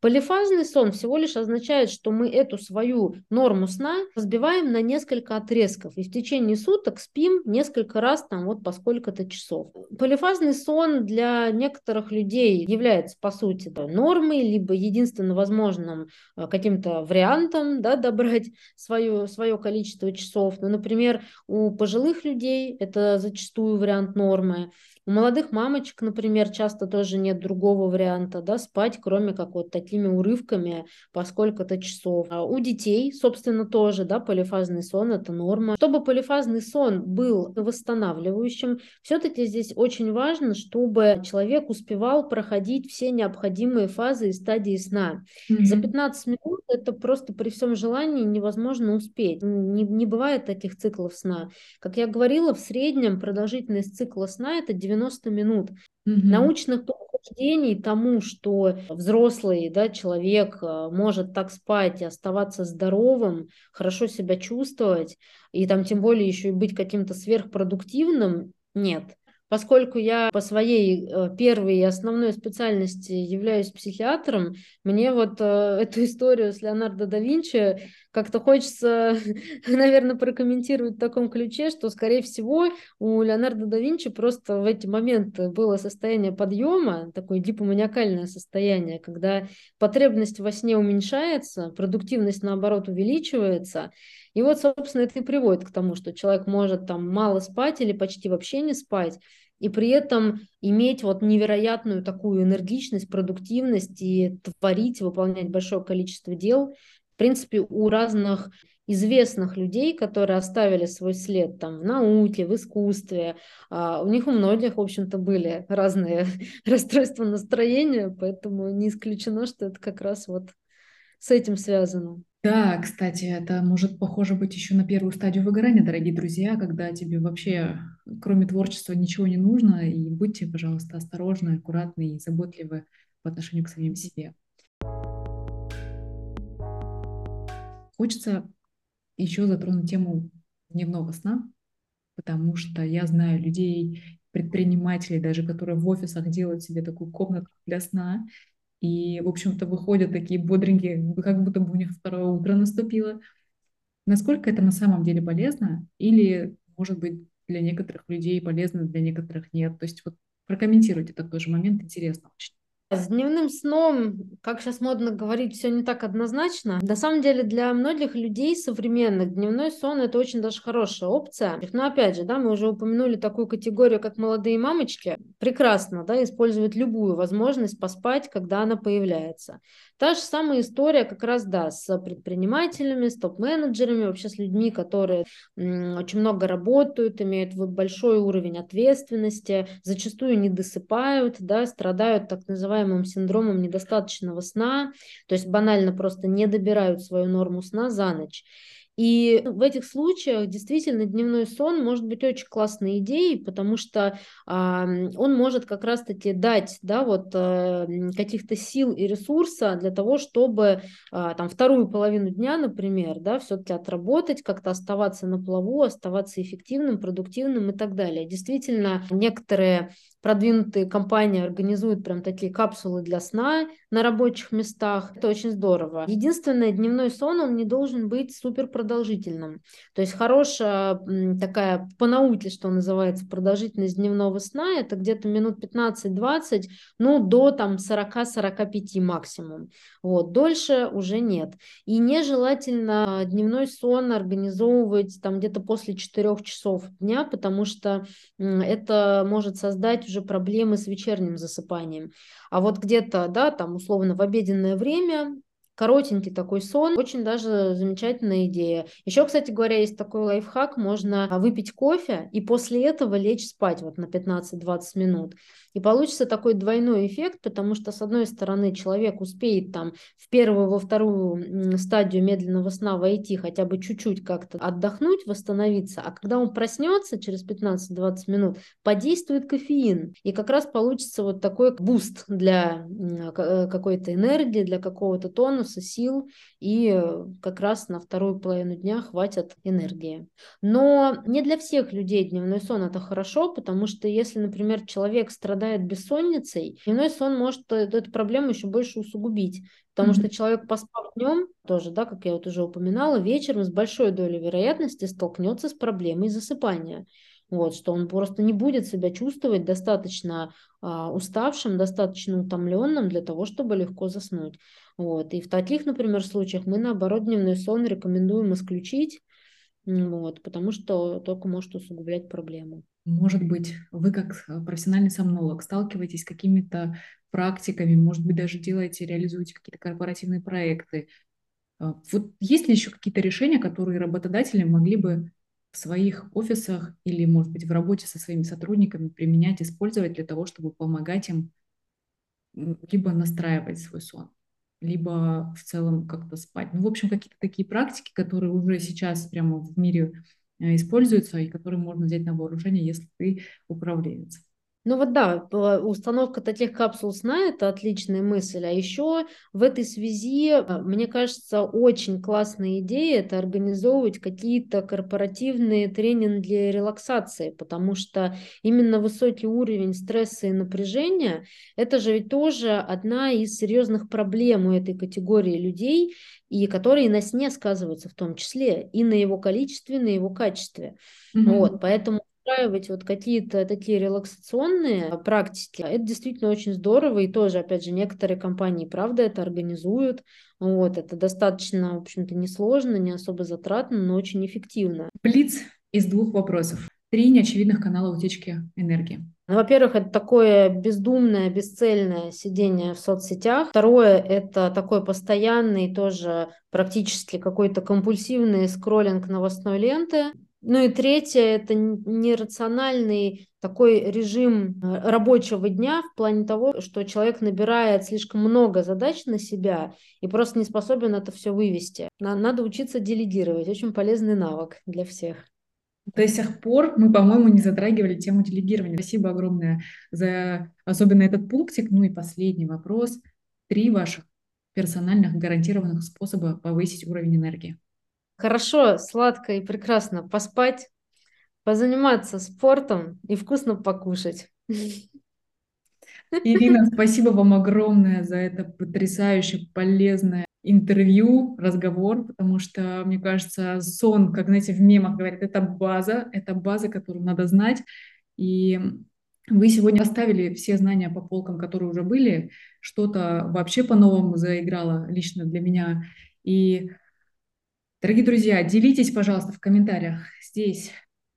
Полифазный сон всего лишь означает, что мы эту свою норму сна разбиваем на несколько отрезков и в течение суток спим несколько раз там вот по сколько-то часов. Полифазный сон для некоторых людей является по сути да, нормой, либо единственно возможным э, каким-то вариантом да, добрать свое, свое количество часов. Ну, например, у пожилых людей это зачастую вариант нормы. У молодых мамочек, например, часто тоже нет другого варианта, да, спать, кроме как вот такими урывками по сколько-то часов. А у детей, собственно, тоже, да, полифазный сон – это норма. Чтобы полифазный сон был восстанавливающим, все-таки здесь очень важно, чтобы человек успевал проходить все необходимые фазы и стадии сна. Mm-hmm. За 15 минут это просто при всем желании невозможно успеть. Не, не бывает таких циклов сна. Как я говорила, в среднем продолжительность цикла сна – это 90 90 минут. Угу. Научных подтверждений тому, что взрослый да, человек э, может так спать и оставаться здоровым, хорошо себя чувствовать, и там тем более еще и быть каким-то сверхпродуктивным, нет. Поскольку я по своей э, первой и основной специальности являюсь психиатром, мне вот э, эту историю с Леонардо да Винчи как-то хочется, наверное, прокомментировать в таком ключе, что, скорее всего, у Леонардо да Винчи просто в эти моменты было состояние подъема, такое гипоманиакальное состояние, когда потребность во сне уменьшается, продуктивность, наоборот, увеличивается, и вот, собственно, это и приводит к тому, что человек может там мало спать или почти вообще не спать, и при этом иметь вот невероятную такую энергичность, продуктивность и творить, выполнять большое количество дел. Принципе, у разных известных людей, которые оставили свой след там в науке, в искусстве. А у них у многих, в общем-то, были разные расстройства настроения, поэтому не исключено, что это как раз вот с этим связано. Да, кстати, это может похоже быть еще на первую стадию выгорания, дорогие друзья, когда тебе вообще, кроме творчества, ничего не нужно, и будьте, пожалуйста, осторожны, аккуратны и заботливы по отношению к самим себе. Хочется еще затронуть тему дневного сна. потому что я знаю людей, предпринимателей даже, которые в офисах делают себе такую комнатку для сна, и, в общем-то, выходят такие бодренькие, как будто бы у них второе утро наступило. Насколько это на самом деле полезно? Или, может быть, для некоторых людей полезно, для некоторых нет? То есть вот прокомментируйте такой же момент, интересно очень. С дневным сном, как сейчас модно говорить, все не так однозначно. На самом деле для многих людей современных дневной сон это очень даже хорошая опция. Но опять же, да, мы уже упомянули такую категорию, как молодые мамочки. Прекрасно, да, использовать любую возможность поспать, когда она появляется. Та же самая история как раз, да, с предпринимателями, с топ-менеджерами, вообще с людьми, которые очень много работают, имеют большой уровень ответственности, зачастую не досыпают, да, страдают так называемым синдромом недостаточного сна, то есть банально просто не добирают свою норму сна за ночь. И в этих случаях действительно дневной сон может быть очень классной идеей, потому что а, он может как раз-таки дать да, вот, а, каких-то сил и ресурса для того, чтобы а, там, вторую половину дня, например, да, все-таки отработать, как-то оставаться на плаву, оставаться эффективным, продуктивным и так далее. Действительно, некоторые продвинутые компании организуют прям такие капсулы для сна на рабочих местах. Это очень здорово. Единственное, дневной сон, он не должен быть супер продолжительным. То есть хорошая такая по науке, что называется, продолжительность дневного сна, это где-то минут 15-20, ну, до там 40-45 максимум. Вот, дольше уже нет. И нежелательно дневной сон организовывать там где-то после 4 часов дня, потому что это может создать уже проблемы с вечерним засыпанием. А вот где-то, да, там условно в обеденное время коротенький такой сон, очень даже замечательная идея. Еще, кстати говоря, есть такой лайфхак, можно выпить кофе и после этого лечь спать вот на 15-20 минут. И получится такой двойной эффект, потому что, с одной стороны, человек успеет там в первую, во вторую стадию медленного сна войти, хотя бы чуть-чуть как-то отдохнуть, восстановиться, а когда он проснется через 15-20 минут, подействует кофеин. И как раз получится вот такой буст для э, какой-то энергии, для какого-то тонуса, сил, и э, как раз на вторую половину дня хватит энергии. Но не для всех людей дневной сон это хорошо, потому что если, например, человек страдает бессонницей, дневной сон может э, эту проблему еще больше усугубить. Потому mm-hmm. что человек, поспав днем, тоже, да, как я вот уже упоминала, вечером с большой долей вероятности столкнется с проблемой засыпания. Вот, что он просто не будет себя чувствовать достаточно а, уставшим, достаточно утомленным для того, чтобы легко заснуть. Вот. И в таких, например, случаях мы, наоборот, дневной сон рекомендуем исключить, вот, потому что только может усугублять проблему. Может быть, вы как э, профессиональный сомнолог сталкиваетесь с какими-то практиками, может быть, даже делаете, реализуете какие-то корпоративные проекты. А, вот есть ли еще какие-то решения, которые работодатели могли бы в своих офисах или, может быть, в работе со своими сотрудниками применять, использовать для того, чтобы помогать им либо настраивать свой сон, либо в целом как-то спать. Ну, в общем, какие-то такие практики, которые уже сейчас прямо в мире Э, используются и которые можно взять на вооружение, если ты управленец. Ну вот да, установка таких капсул сна – это отличная мысль. А еще в этой связи, э, мне кажется, очень классная идея – это организовывать какие-то корпоративные тренинги для релаксации, потому что именно высокий уровень стресса и напряжения – это же ведь тоже одна из серьезных проблем у этой категории людей, и которые на сне сказываются в том числе, и на его количестве, и на его качестве. Mm-hmm. Вот, поэтому устраивать вот какие-то такие релаксационные практики, это действительно очень здорово, и тоже, опять же, некоторые компании, правда, это организуют, вот, это достаточно, в общем-то, несложно, не особо затратно, но очень эффективно. Блиц из двух вопросов. Три неочевидных канала утечки энергии. Ну, во-первых, это такое бездумное, бесцельное сидение в соцсетях. Второе, это такой постоянный тоже практически какой-то компульсивный скроллинг новостной ленты. Ну и третье – это нерациональный такой режим э, рабочего дня в плане того, что человек набирает слишком много задач на себя и просто не способен это все вывести. Надо учиться делегировать. Очень полезный навык для всех. До сих пор мы, по-моему, не затрагивали тему делегирования. Спасибо огромное за особенно этот пунктик. Ну и последний вопрос. Три ваших персональных гарантированных способа повысить уровень энергии. Хорошо, сладко и прекрасно поспать, позаниматься спортом и вкусно покушать. Ирина, спасибо вам огромное за это потрясающе полезное интервью, разговор, потому что, мне кажется, сон, как, знаете, в мемах говорят, это база, это база, которую надо знать. И вы сегодня оставили все знания по полкам, которые уже были, что-то вообще по-новому заиграло лично для меня. И, дорогие друзья, делитесь, пожалуйста, в комментариях здесь,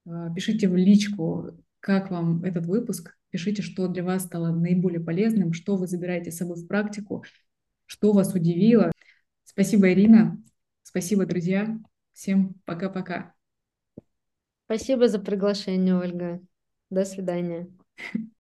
а, пишите в личку, как вам этот выпуск, пишите, что для вас стало наиболее полезным, что вы забираете с собой в практику, что вас удивило. Спасибо, Ирина. Спасибо, друзья. Всем пока-пока. Спасибо за приглашение, Ольга. До свидания.